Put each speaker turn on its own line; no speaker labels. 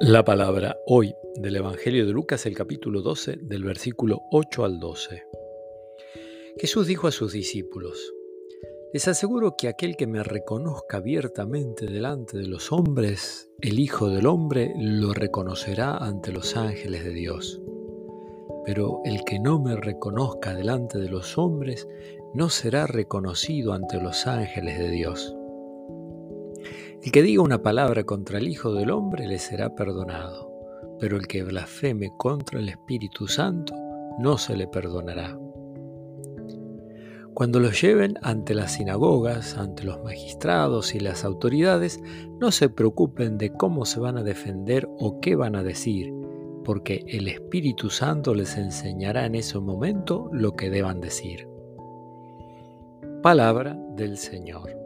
La palabra hoy del Evangelio de Lucas, el capítulo 12, del versículo 8 al 12. Jesús dijo a sus discípulos, Les aseguro que aquel que me reconozca abiertamente delante de los hombres, el Hijo del Hombre lo reconocerá ante los ángeles de Dios. Pero el que no me reconozca delante de los hombres, no será reconocido ante los ángeles de Dios. El que diga una palabra contra el Hijo del Hombre le será perdonado, pero el que blasfeme contra el Espíritu Santo no se le perdonará. Cuando los lleven ante las sinagogas, ante los magistrados y las autoridades, no se preocupen de cómo se van a defender o qué van a decir, porque el Espíritu Santo les enseñará en ese momento lo que deban decir. Palabra del Señor.